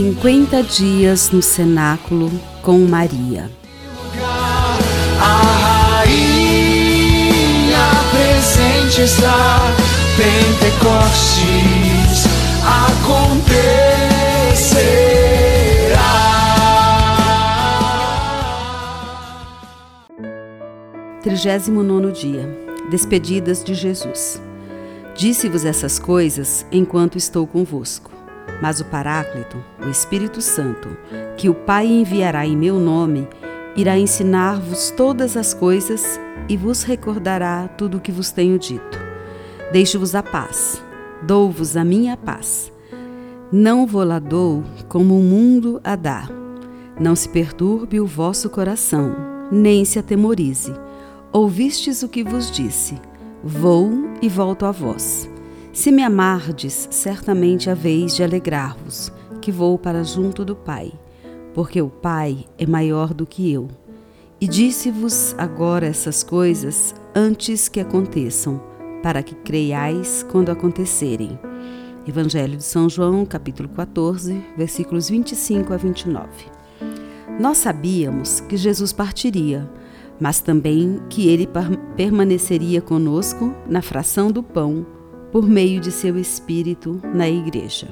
50 dias no cenáculo com Maria. A rainha presente está, Pentecostes acontecerá. 39 dia Despedidas de Jesus. Disse-vos essas coisas enquanto estou convosco. Mas o Paráclito, o Espírito Santo, que o Pai enviará em meu nome, irá ensinar-vos todas as coisas e vos recordará tudo o que vos tenho dito. Deixo-vos a paz, dou-vos a minha paz. Não vou lá dou como o mundo a dá. Não se perturbe o vosso coração, nem se atemorize. Ouvistes o que vos disse: Vou e volto a vós. Se me amardes, certamente haveis de alegrar-vos, que vou para junto do Pai, porque o Pai é maior do que eu. E disse-vos agora essas coisas antes que aconteçam, para que creiais quando acontecerem. Evangelho de São João, capítulo 14, versículos 25 a 29. Nós sabíamos que Jesus partiria, mas também que ele permaneceria conosco na fração do pão por meio de seu Espírito na Igreja.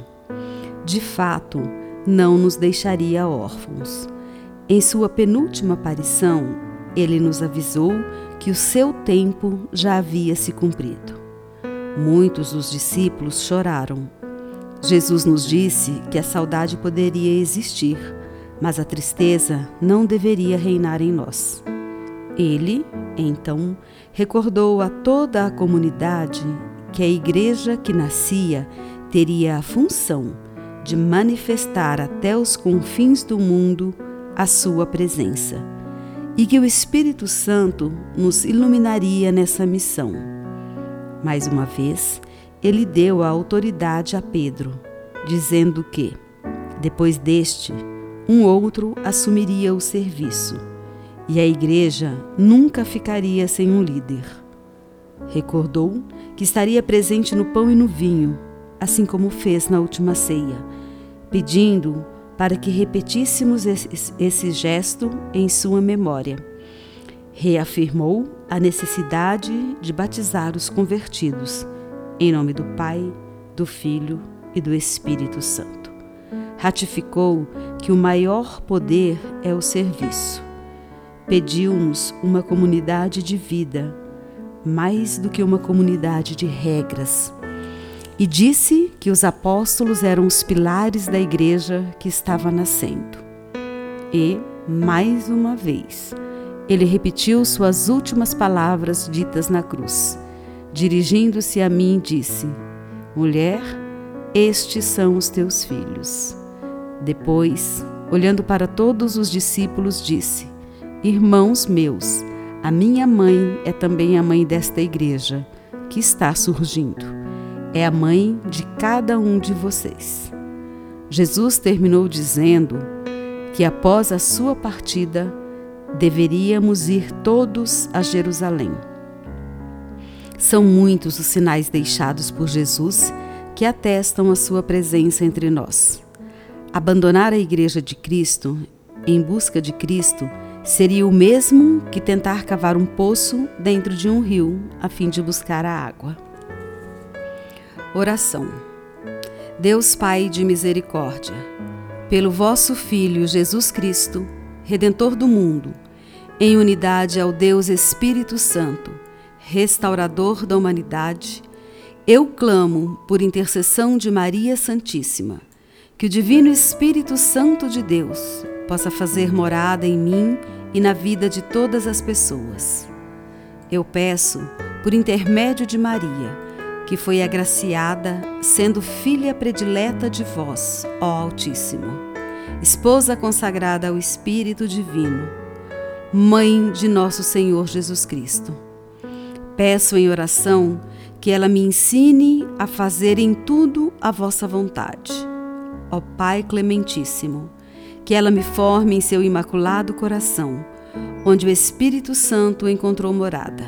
De fato, não nos deixaria órfãos. Em sua penúltima aparição, ele nos avisou que o seu tempo já havia se cumprido. Muitos dos discípulos choraram. Jesus nos disse que a saudade poderia existir, mas a tristeza não deveria reinar em nós. Ele, então, recordou a toda a comunidade que a igreja que nascia teria a função de manifestar até os confins do mundo a sua presença e que o Espírito Santo nos iluminaria nessa missão. Mais uma vez, ele deu a autoridade a Pedro, dizendo que, depois deste, um outro assumiria o serviço e a igreja nunca ficaria sem um líder. Recordou que estaria presente no pão e no vinho, assim como fez na última ceia, pedindo para que repetíssemos esse, gesto em sua memória. Reafirmou a necessidade de batizar os convertidos, em nome do Pai, do Filho e do Espírito Santo. Ratificou que o maior poder é o serviço. Pediu-nos uma comunidade de vida mais do que uma comunidade de regras. E disse que os apóstolos eram os pilares da igreja que estava nascendo. E, mais uma vez, ele repetiu suas últimas palavras ditas na cruz. Dirigindo-se a mim, disse: Mulher, estes são os teus filhos. Depois, olhando para todos os discípulos, disse: Irmãos meus, a minha mãe é também a mãe desta igreja que está surgindo. É a mãe de cada um de vocês. Jesus terminou dizendo que após a sua partida deveríamos ir todos a Jerusalém. São muitos os sinais deixados por Jesus que atestam a sua presença entre nós. Abandonar a Igreja de Cristo em busca de Cristo Seria o mesmo que tentar cavar um poço dentro de um rio a fim de buscar a água. Oração. Deus Pai de misericórdia, pelo vosso Filho Jesus Cristo, Redentor do mundo, em unidade ao Deus Espírito Santo, restaurador da humanidade, eu clamo por intercessão de Maria Santíssima, que o Divino Espírito Santo de Deus possa fazer morada em mim e na vida de todas as pessoas. Eu peço, por intermédio de Maria, que foi agraciada, sendo filha predileta de vós, ó Altíssimo, esposa consagrada ao Espírito Divino, mãe de nosso Senhor Jesus Cristo. Peço em oração que ela me ensine a fazer em tudo a vossa vontade. Ó Pai Clementíssimo, que ela me forme em seu imaculado coração, onde o Espírito Santo encontrou morada.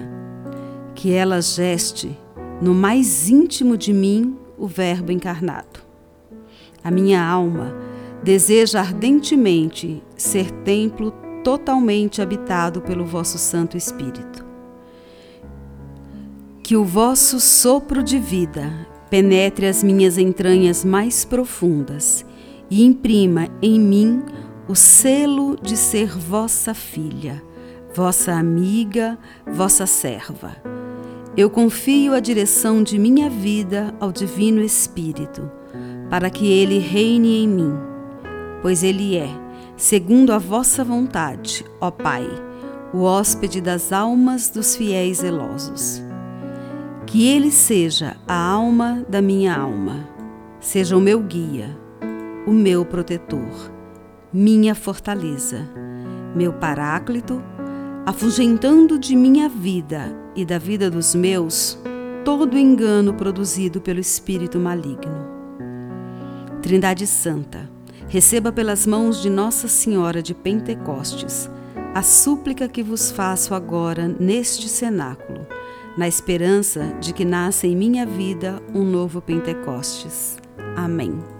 Que ela geste no mais íntimo de mim o Verbo encarnado. A minha alma deseja ardentemente ser templo totalmente habitado pelo vosso Santo Espírito. Que o vosso sopro de vida penetre as minhas entranhas mais profundas e imprima em mim o selo de ser vossa filha, vossa amiga, vossa serva. Eu confio a direção de minha vida ao Divino Espírito, para que ele reine em mim, pois ele é, segundo a vossa vontade, ó Pai, o hóspede das almas dos fiéis zelosos. Que ele seja a alma da minha alma, seja o meu guia, o meu protetor, minha fortaleza, meu paráclito, afugentando de minha vida e da vida dos meus todo engano produzido pelo espírito maligno. Trindade Santa, receba pelas mãos de Nossa Senhora de Pentecostes a súplica que vos faço agora neste cenáculo, na esperança de que nasça em minha vida um novo Pentecostes. Amém.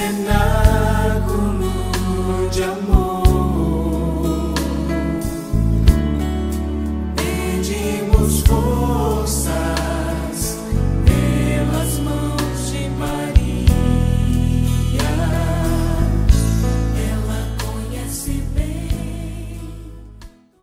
enough.